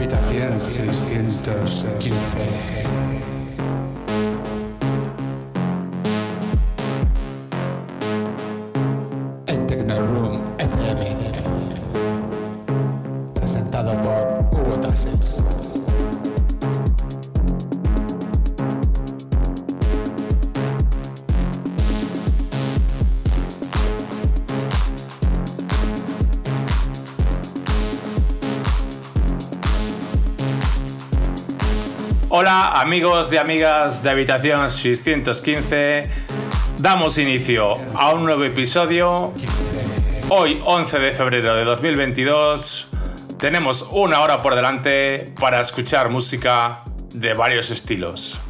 Habitación 615. El amigos y amigas de Habitación 615. Damos inicio a un nuevo episodio. Hoy 11 de febrero de 2022 tenemos una hora por delante para escuchar música de varios estilos.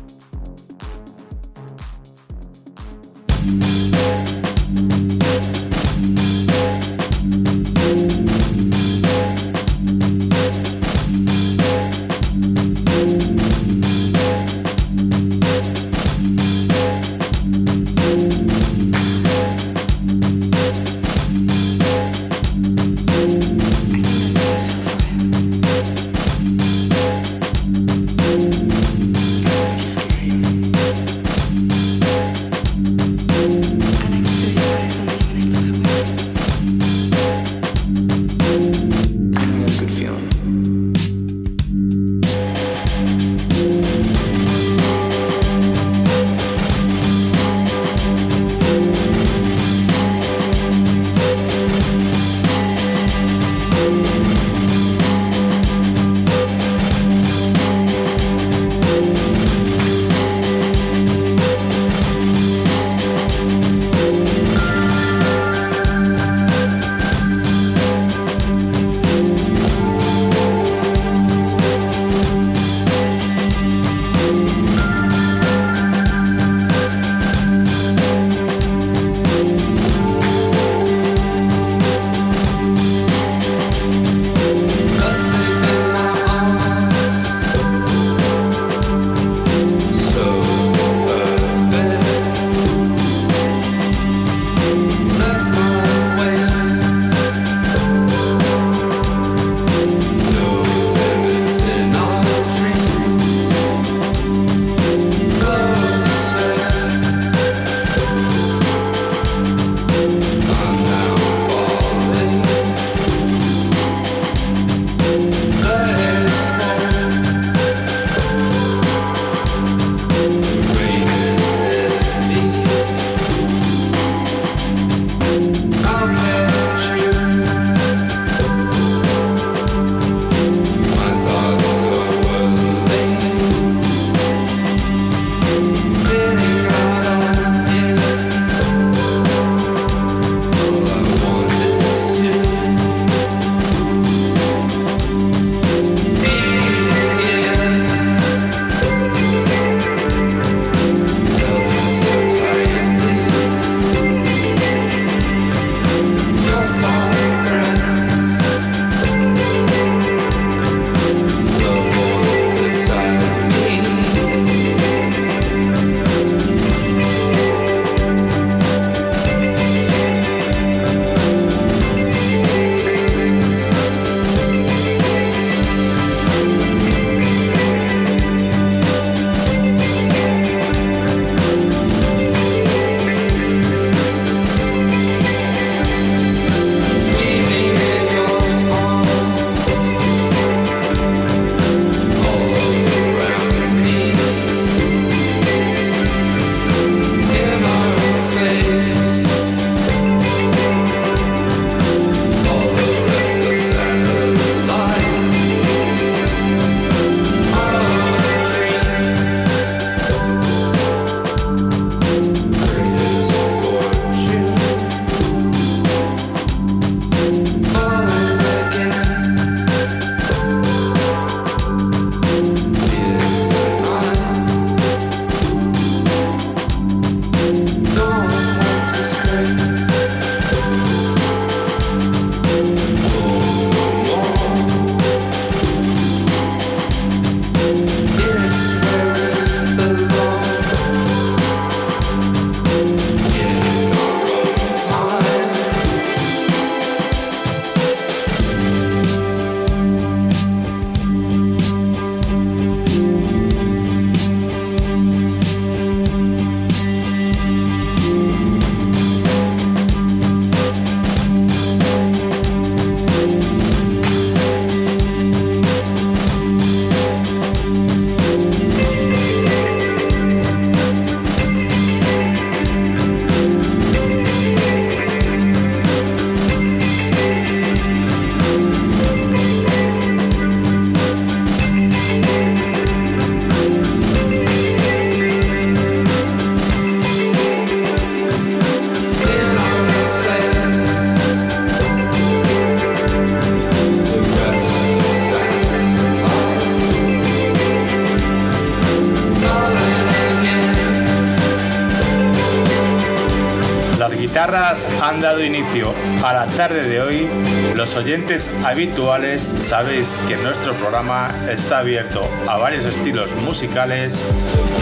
Han dado inicio a la tarde de hoy. Los oyentes habituales sabéis que nuestro programa está abierto a varios estilos musicales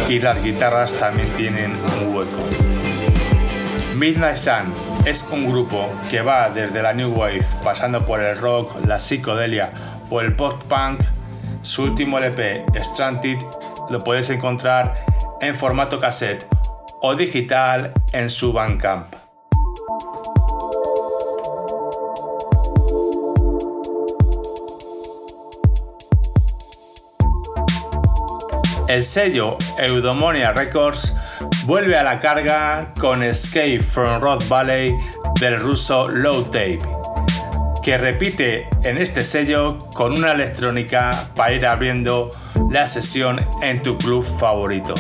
y las guitarras también tienen un hueco. Midnight Sun es un grupo que va desde la New Wave, pasando por el rock, la psicodelia o el pop-punk. Su último LP, Stranded, lo puedes encontrar en formato cassette o digital en su Bandcamp. El sello Eudomonia Records vuelve a la carga con Escape from Rock Valley del ruso Low Tape, que repite en este sello con una electrónica para ir abriendo la sesión en tu club favorito.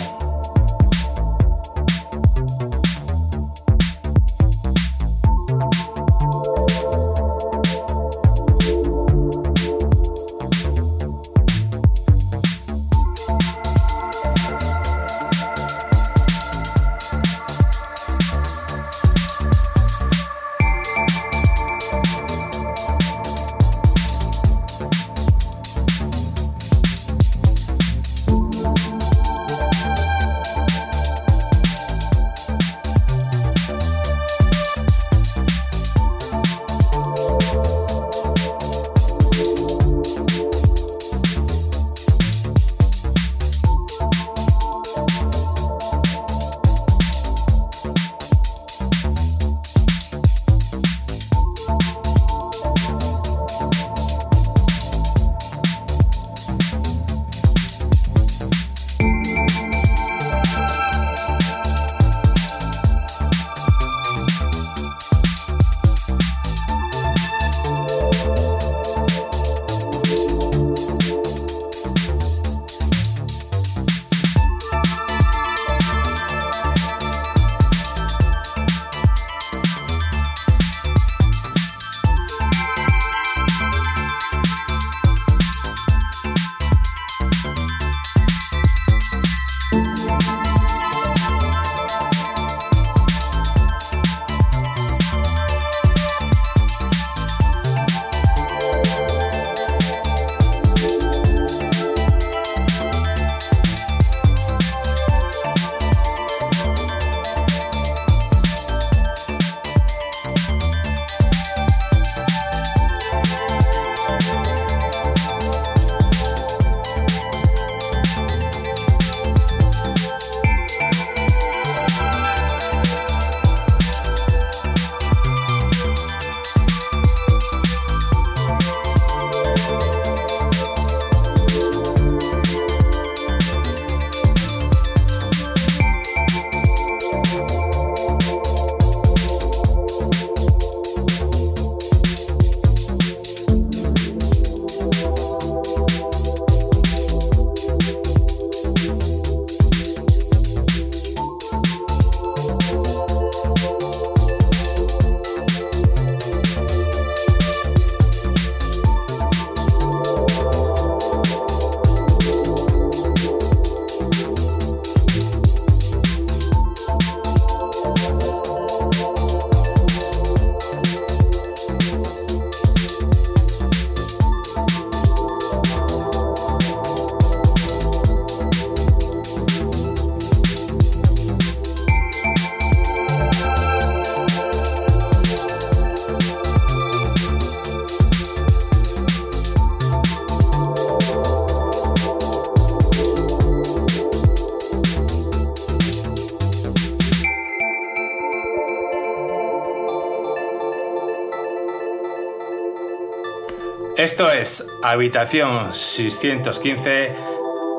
Habitación 615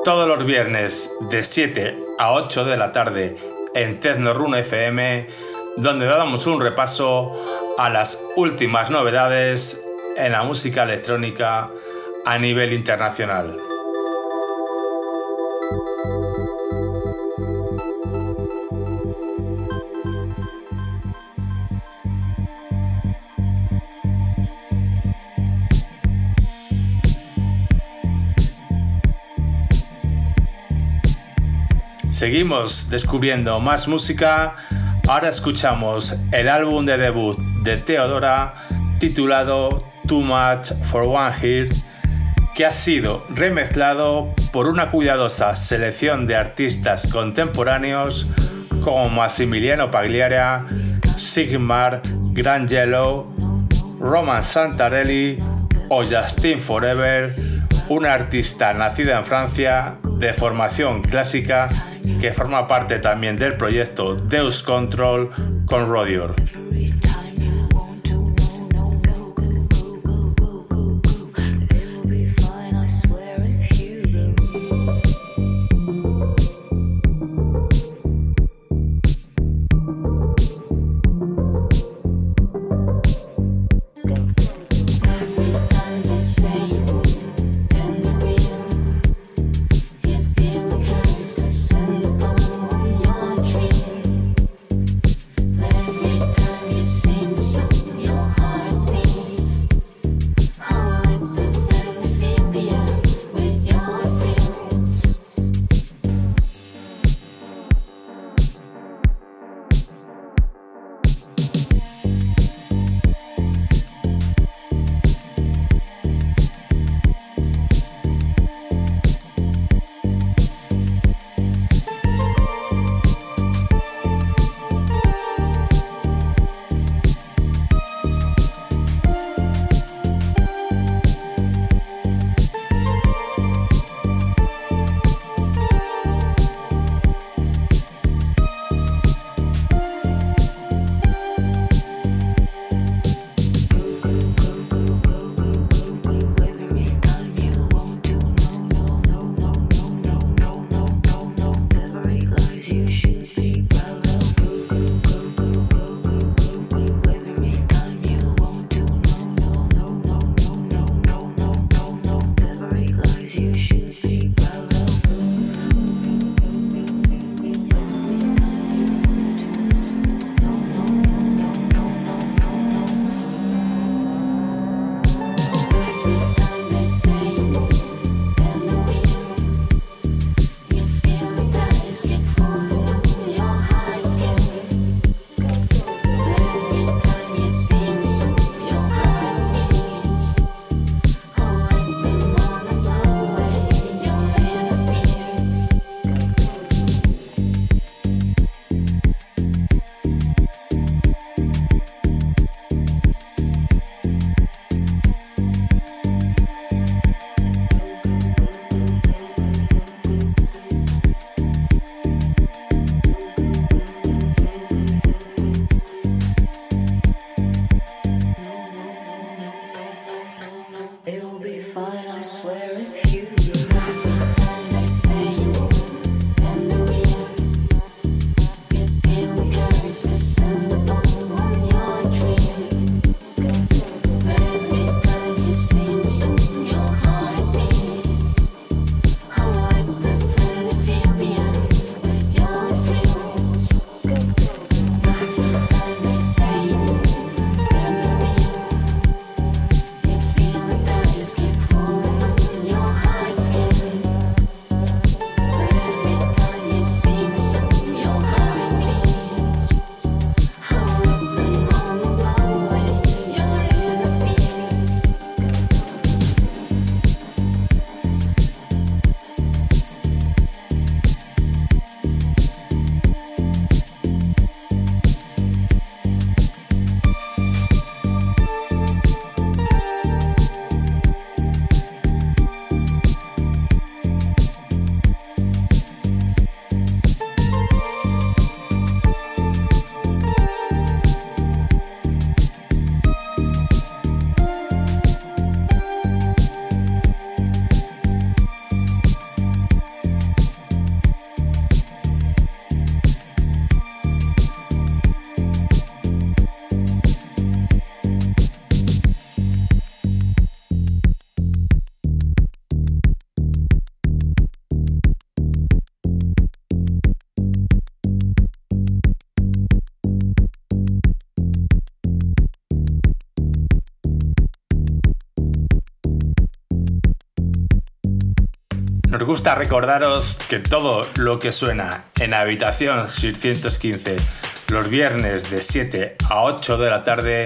todos los viernes de 7 a 8 de la tarde en Tecno Rune FM, donde damos un repaso a las últimas novedades en la música electrónica a nivel internacional. Seguimos descubriendo más música. Ahora escuchamos el álbum de debut de Teodora titulado Too Much for One Heart que ha sido remezclado por una cuidadosa selección de artistas contemporáneos como Massimiliano Pagliara, Sigmar, Grand Yellow, Roman Santarelli o Justin Forever, una artista nacida en Francia de formación clásica que forma parte también del proyecto Deus Control con Rodior. Gusta recordaros que todo lo que suena en Habitación 615 los viernes de 7 a 8 de la tarde,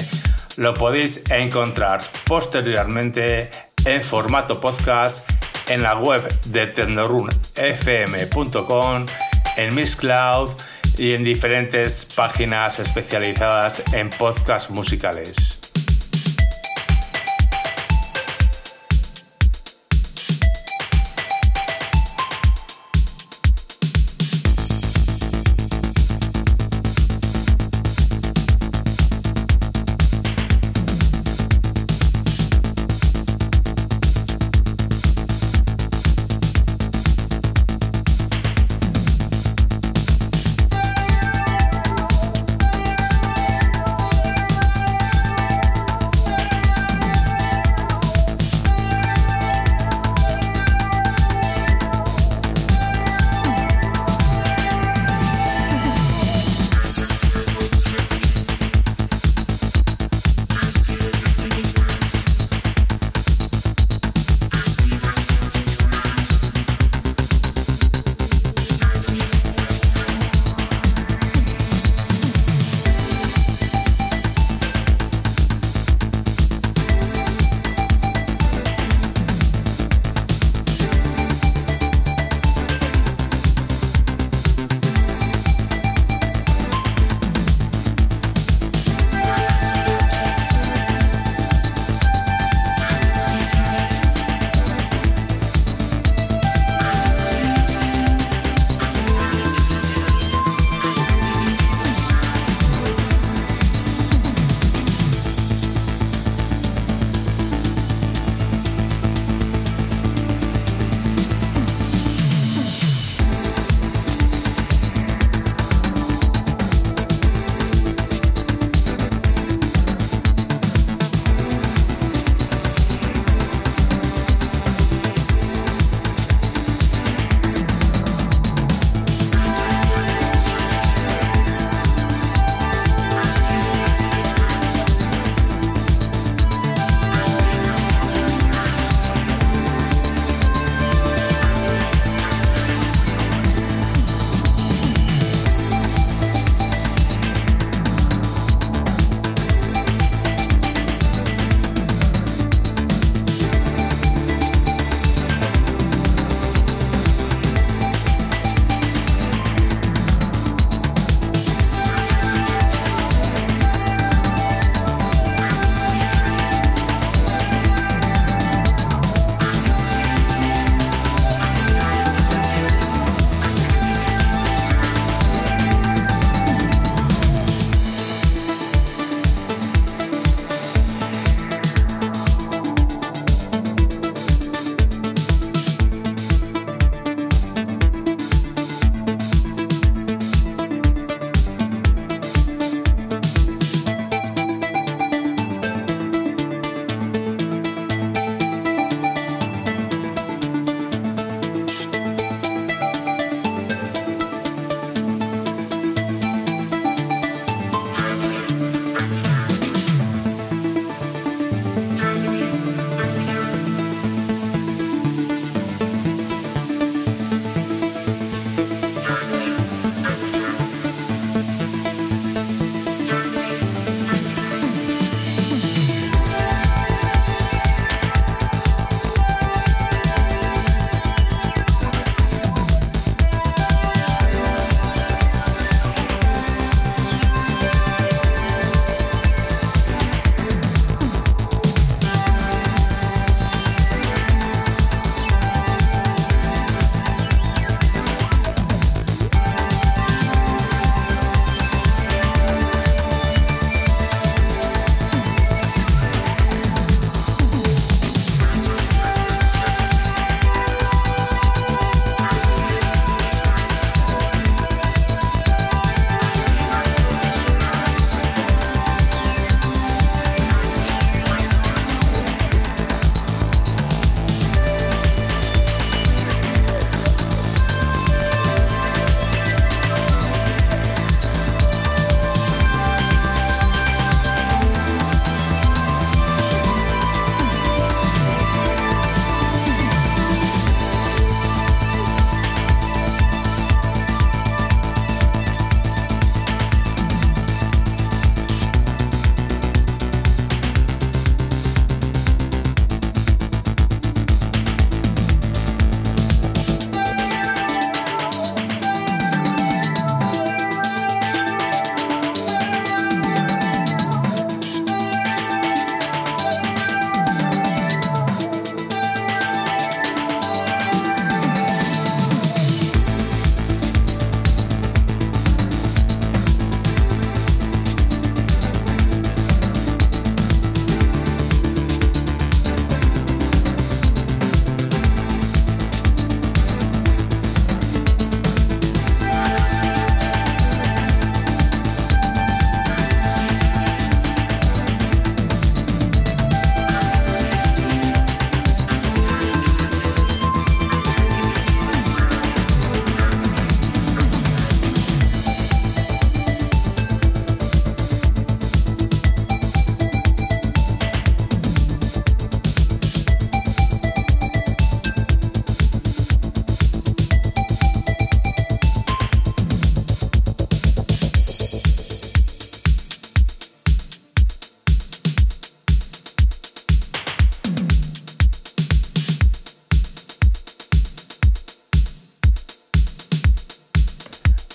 lo podéis encontrar posteriormente en formato podcast en la web de tecnorunfm.com, en Miss Cloud y en diferentes páginas especializadas en podcasts musicales.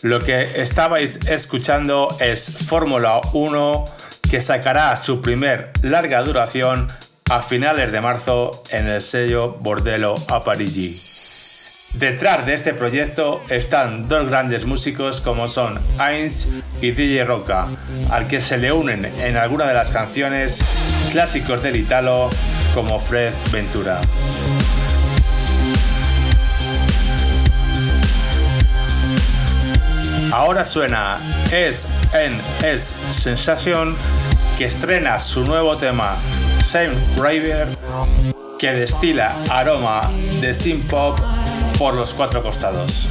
Lo que estabais escuchando es Fórmula 1 que sacará su primer larga duración a finales de marzo en el sello Bordello a Parigi. Detrás de este proyecto están dos grandes músicos como son Heinz y DJ Roca, al que se le unen en alguna de las canciones clásicos del Italo como Fred Ventura. Ahora suena Es en Es Sensation que estrena su nuevo tema Same River que destila aroma de synth pop por los cuatro costados.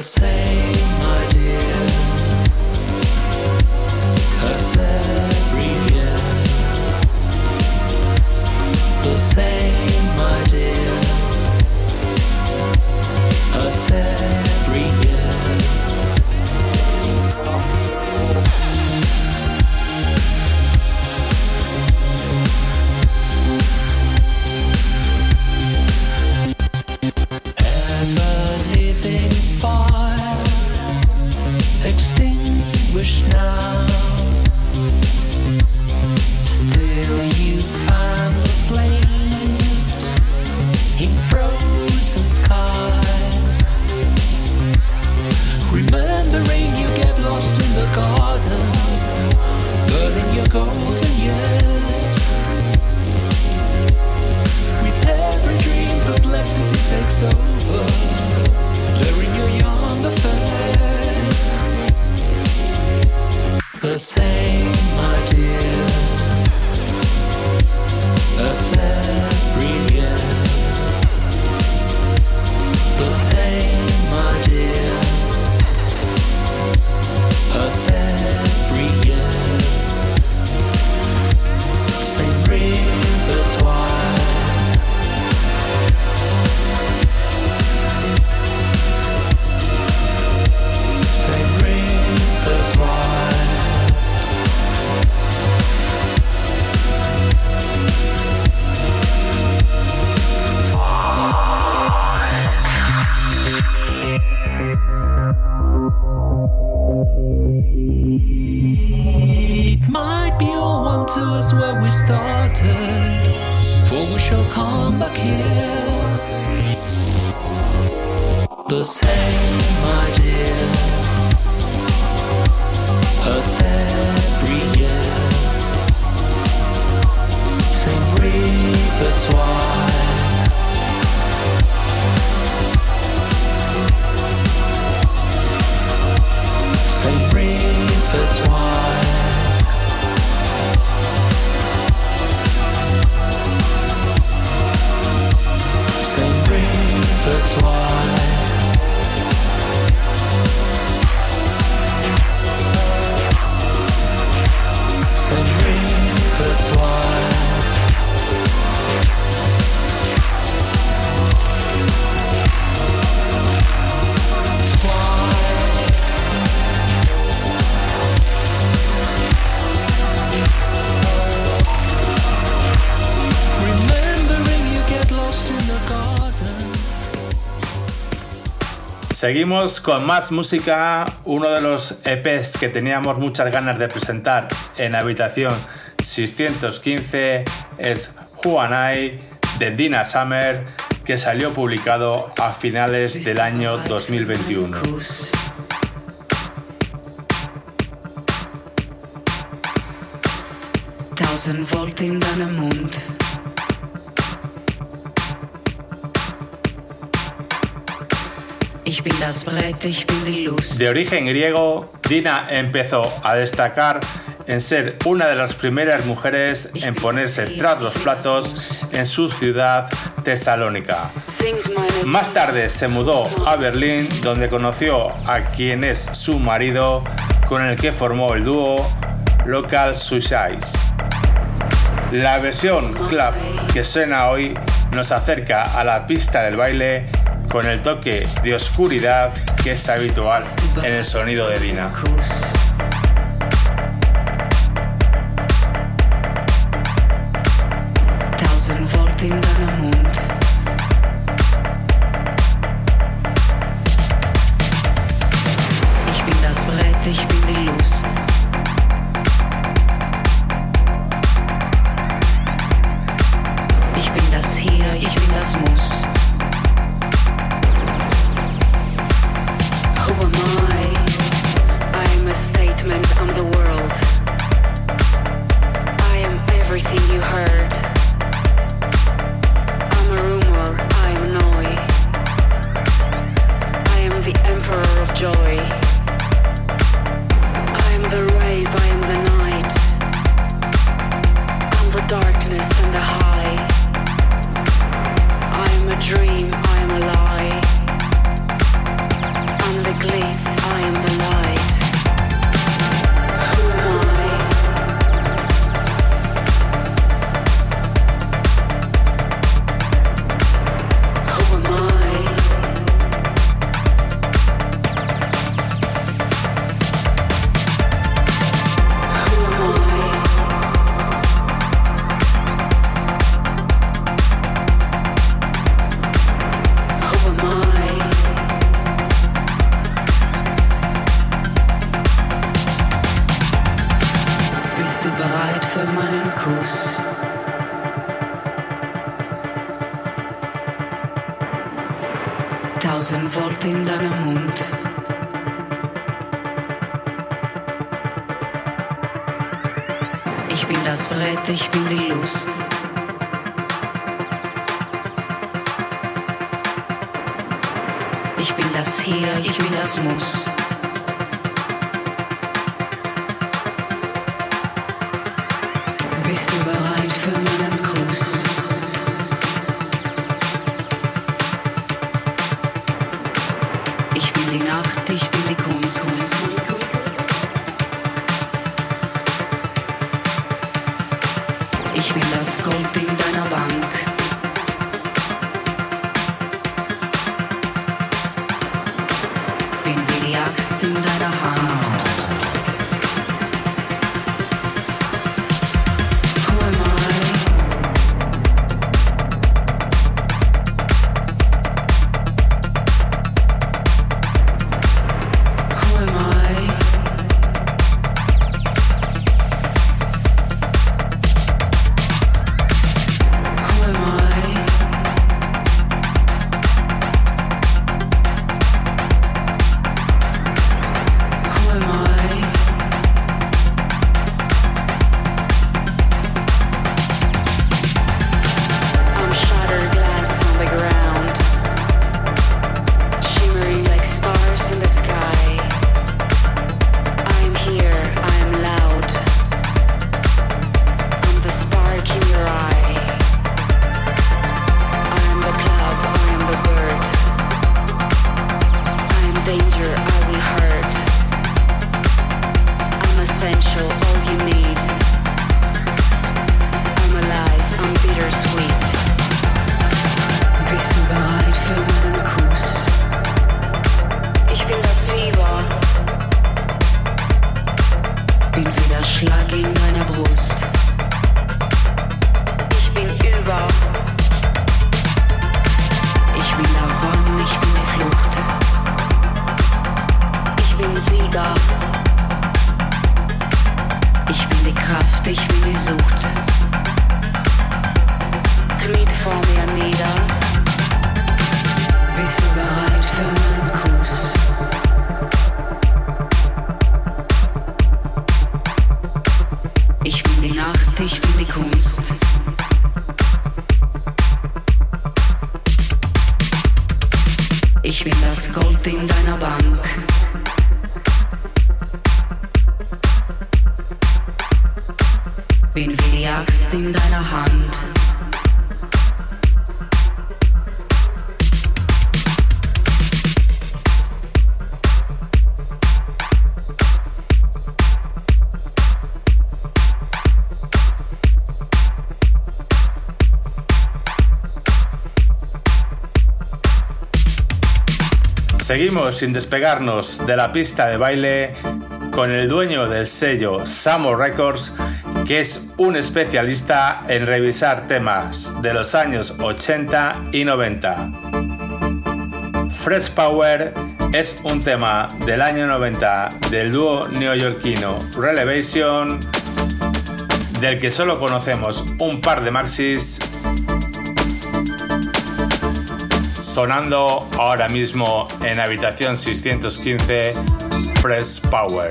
the same. Seguimos con más música, uno de los EPs que teníamos muchas ganas de presentar en habitación 615 es Juanai de Dina Summer que salió publicado a finales del año 2021. De origen griego, Dina empezó a destacar en ser una de las primeras mujeres en ponerse tras los platos en su ciudad tesalónica. Más tarde se mudó a Berlín donde conoció a quien es su marido con el que formó el dúo Local Suicides. La versión club que suena hoy nos acerca a la pista del baile con el toque de oscuridad que es habitual en el sonido de Dina. macht dich billig Kunst. Seguimos sin despegarnos de la pista de baile con el dueño del sello Samo Records, que es un especialista en revisar temas de los años 80 y 90. Fresh Power es un tema del año 90 del dúo neoyorquino Relevation, del que solo conocemos un par de maxis sonando ahora mismo en habitación 615 Fresh Power.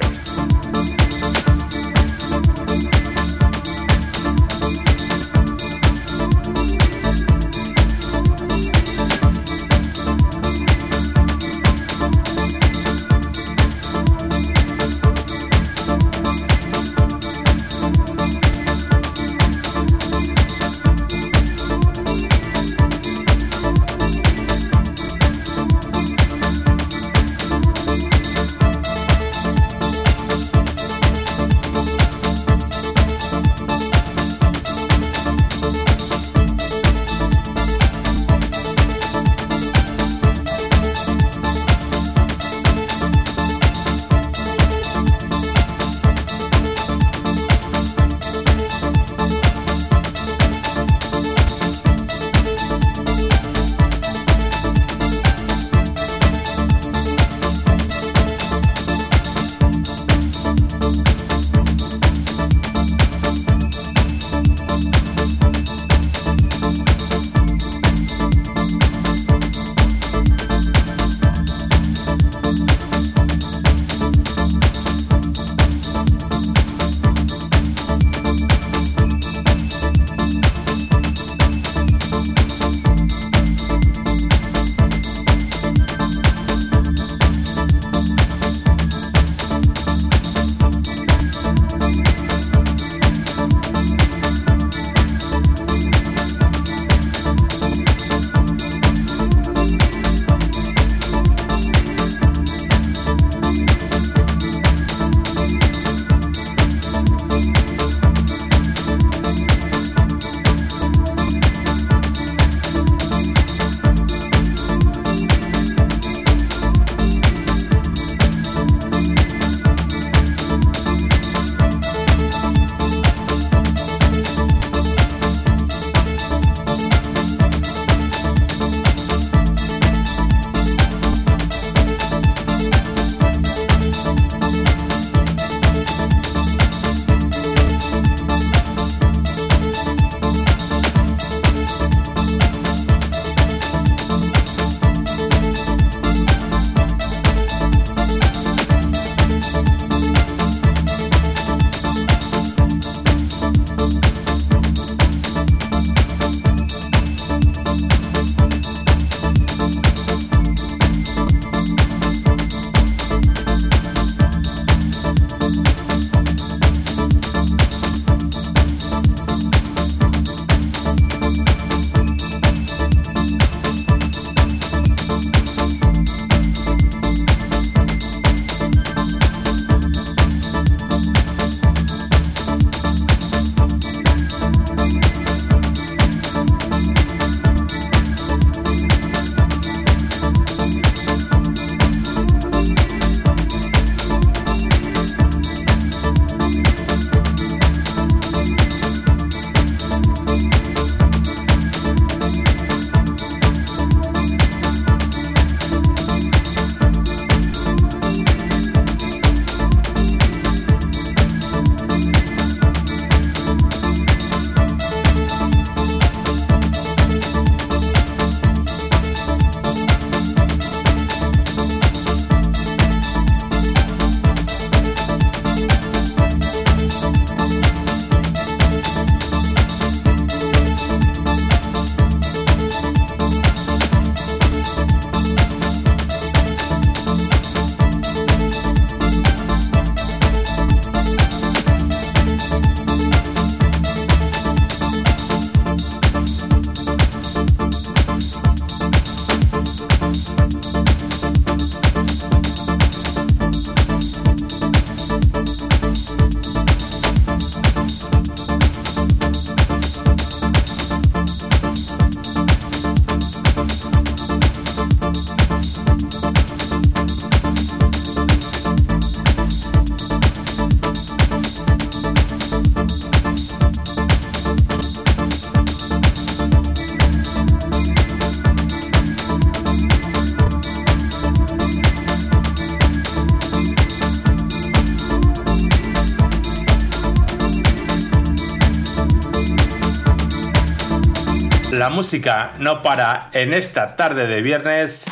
Música no para en esta tarde de viernes.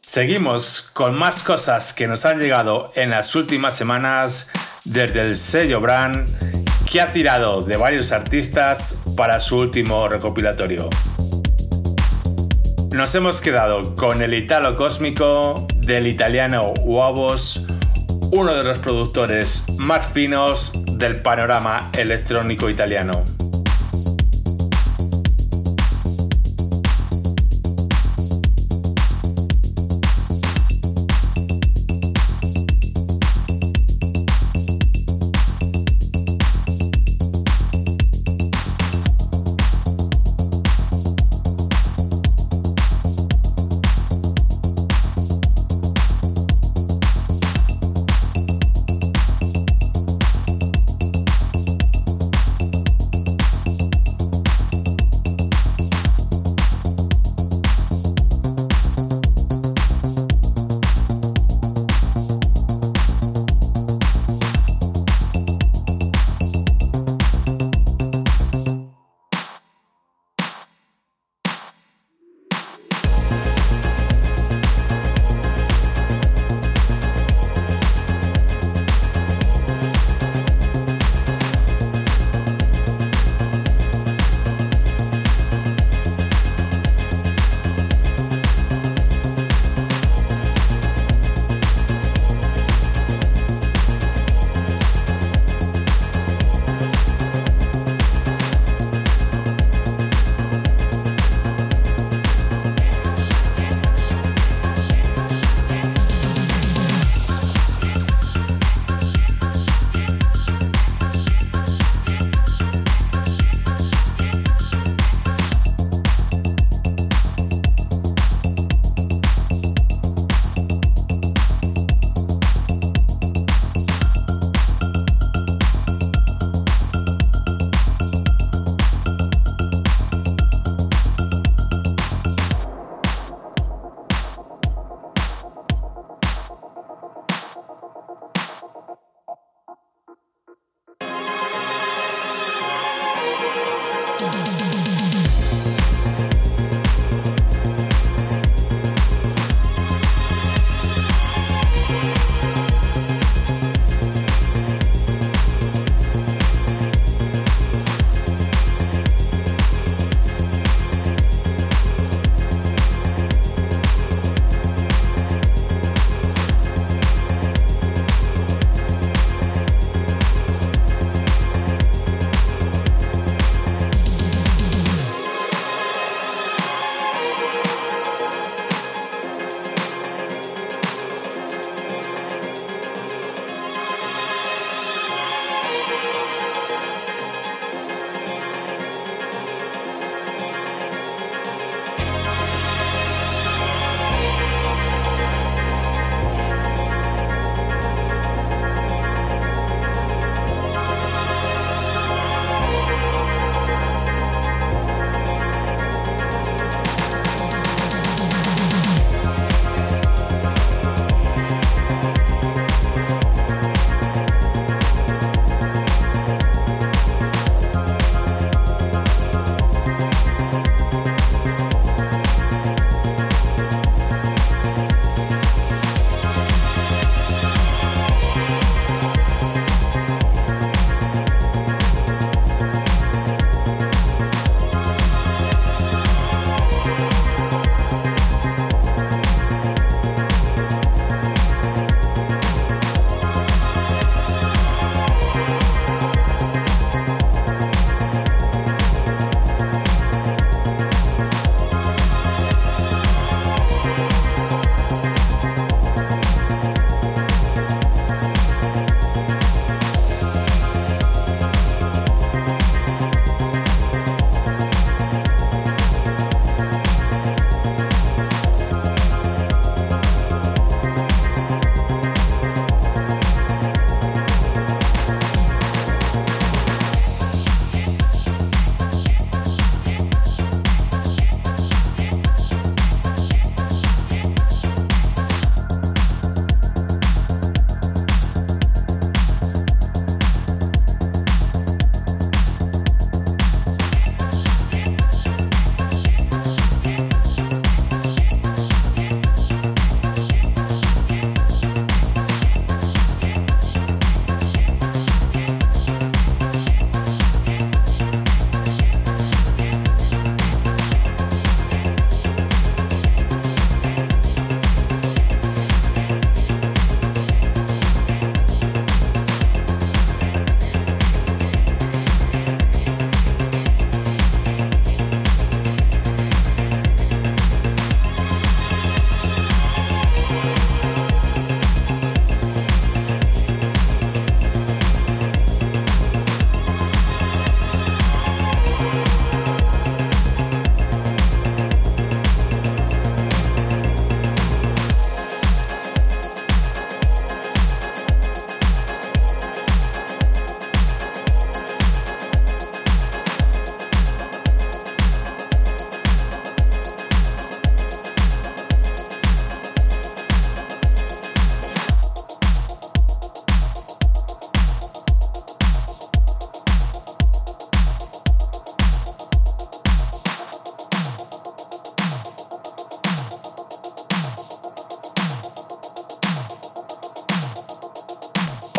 Seguimos con más cosas que nos han llegado en las últimas semanas desde el sello Brand que ha tirado de varios artistas para su último recopilatorio. Nos hemos quedado con el italo cósmico del italiano Uavos, uno de los productores más finos del panorama electrónico italiano.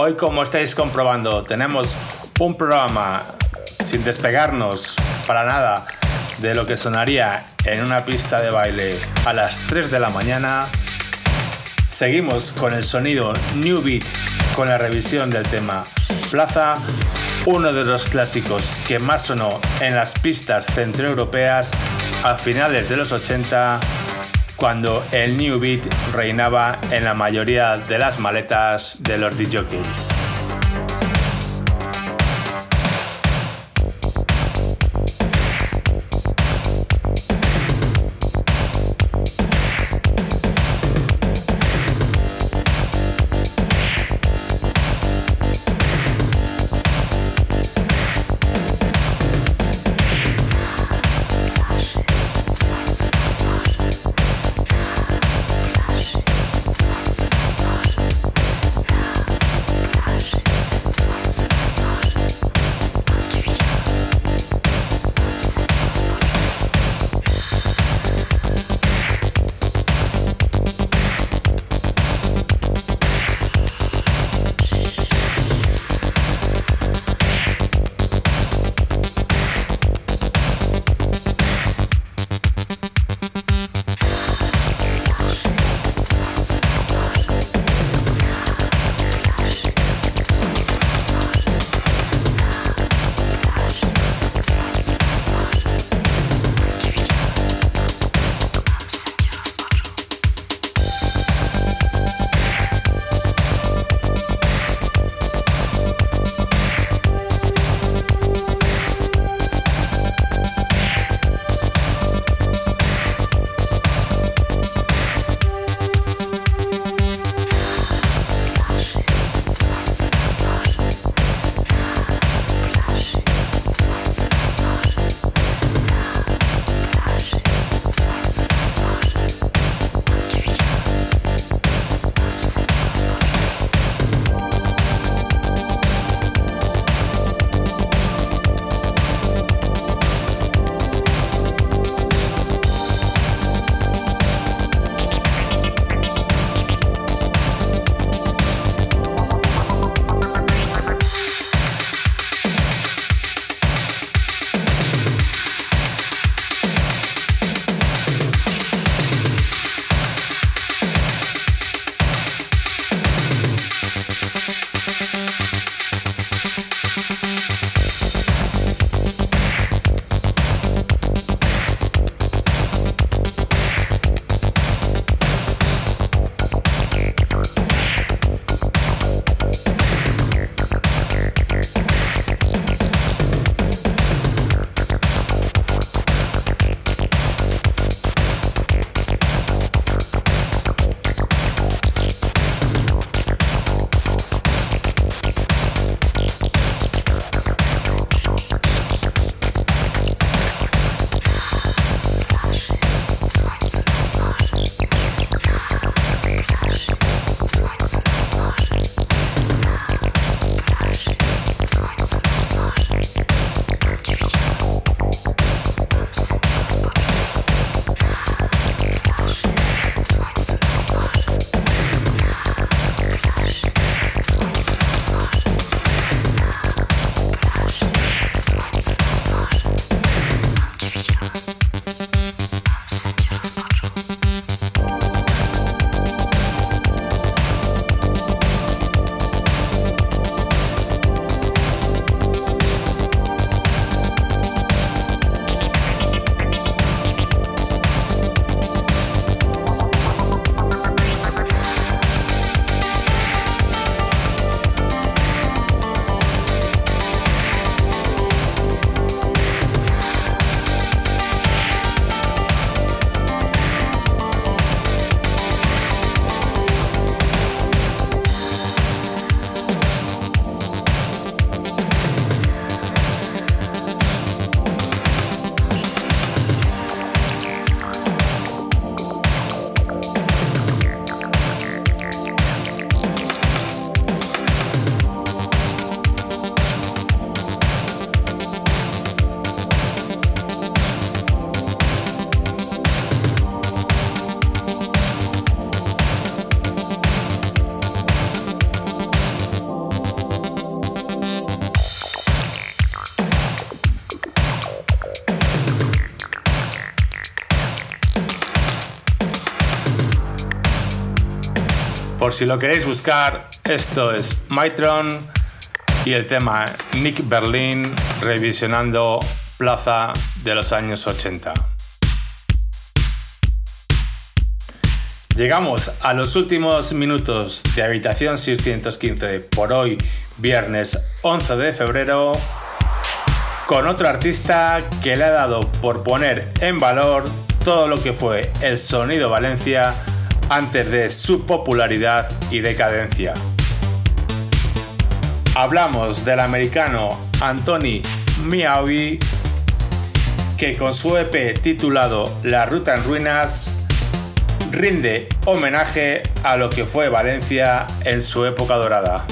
Hoy, como estáis comprobando, tenemos un programa sin despegarnos para nada de lo que sonaría en una pista de baile a las 3 de la mañana. Seguimos con el sonido New Beat con la revisión del tema Plaza, uno de los clásicos que más sonó en las pistas centroeuropeas a finales de los 80 cuando el New Beat reinaba en la mayoría de las maletas de los DJs. Si lo queréis buscar, esto es Mitron y el tema Nick Berlin revisionando Plaza de los años 80. Llegamos a los últimos minutos de Habitación 615 por hoy, viernes 11 de febrero, con otro artista que le ha dado por poner en valor todo lo que fue el sonido Valencia antes de su popularidad y decadencia. Hablamos del americano Anthony Miaui, que con su EP titulado La Ruta en Ruinas rinde homenaje a lo que fue Valencia en su época dorada.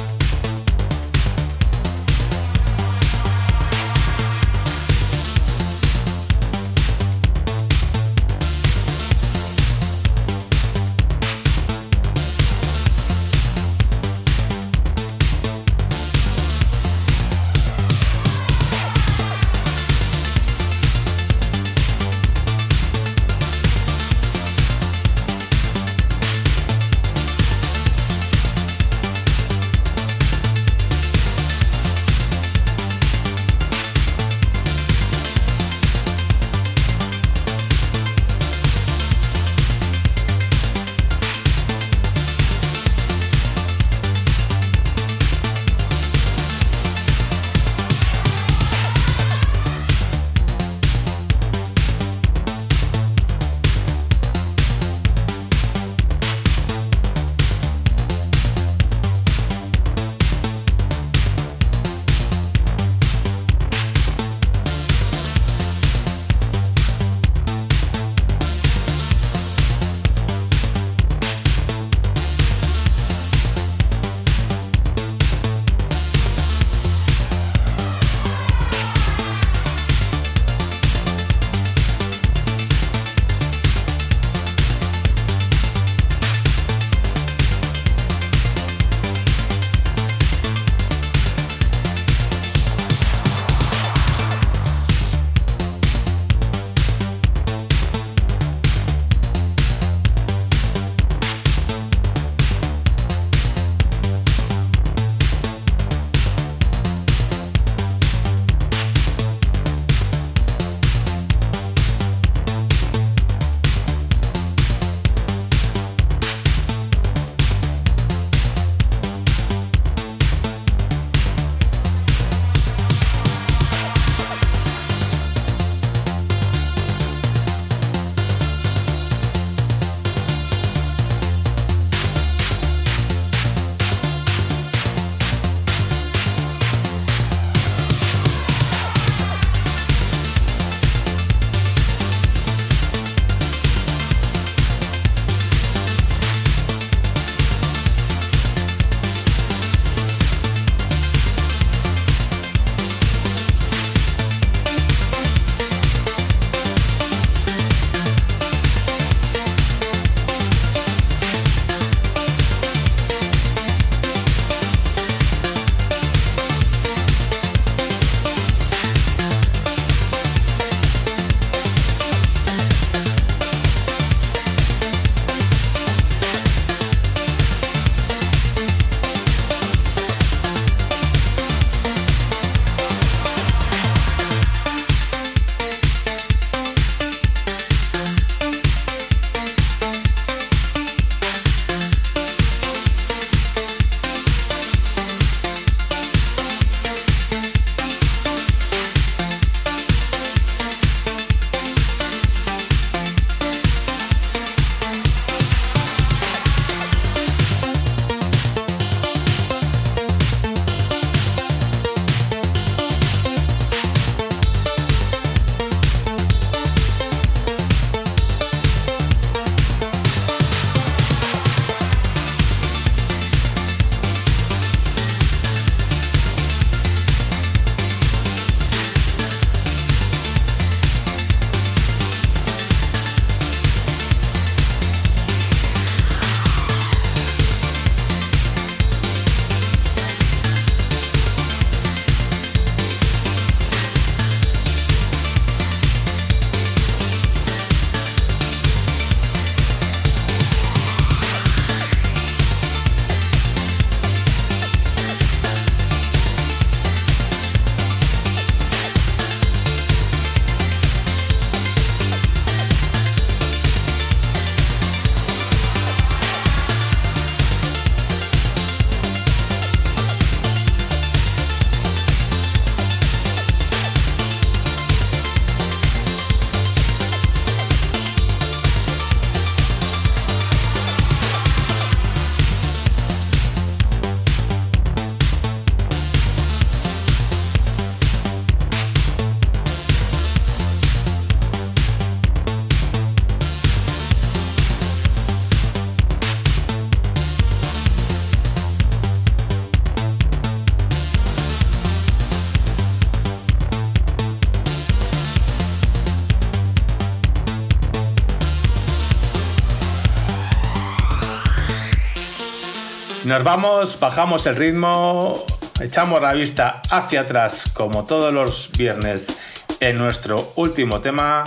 Nos vamos, bajamos el ritmo, echamos la vista hacia atrás como todos los viernes en nuestro último tema.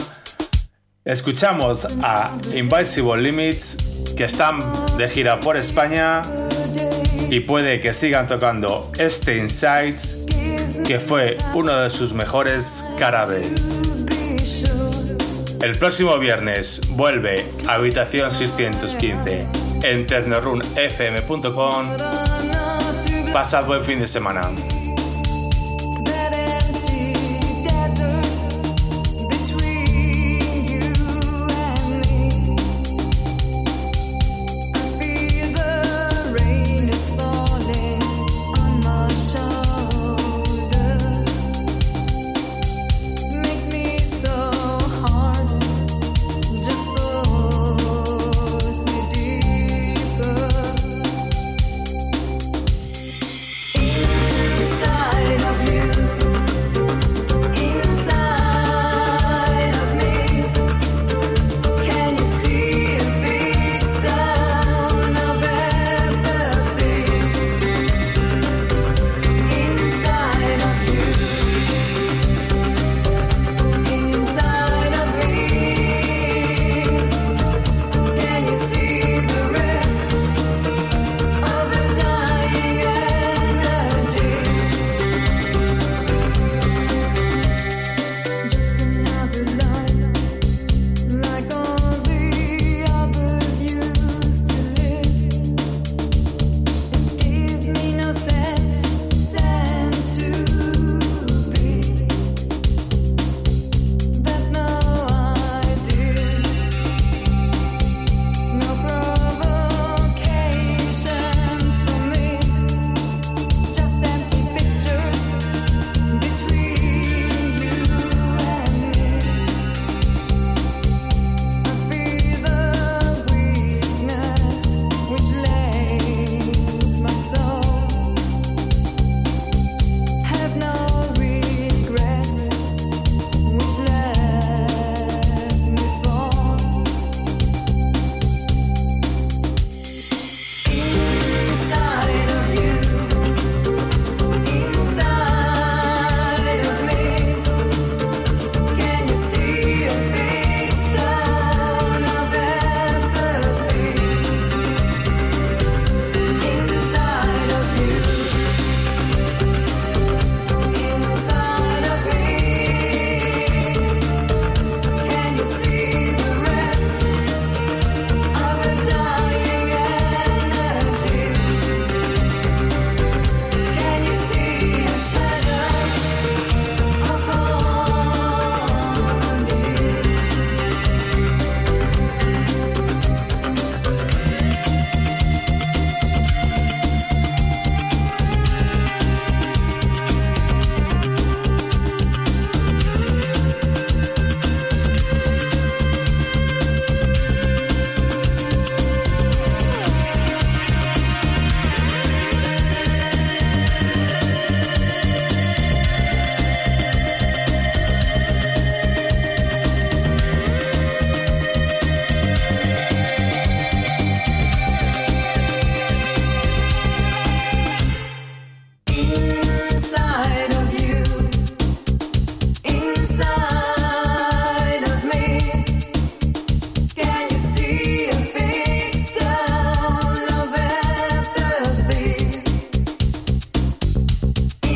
Escuchamos a Invisible Limits que están de gira por España y puede que sigan tocando este Insights que fue uno de sus mejores carabes. El próximo viernes vuelve Habitación 615 en ternorunfm.com. Pasad buen fin de semana.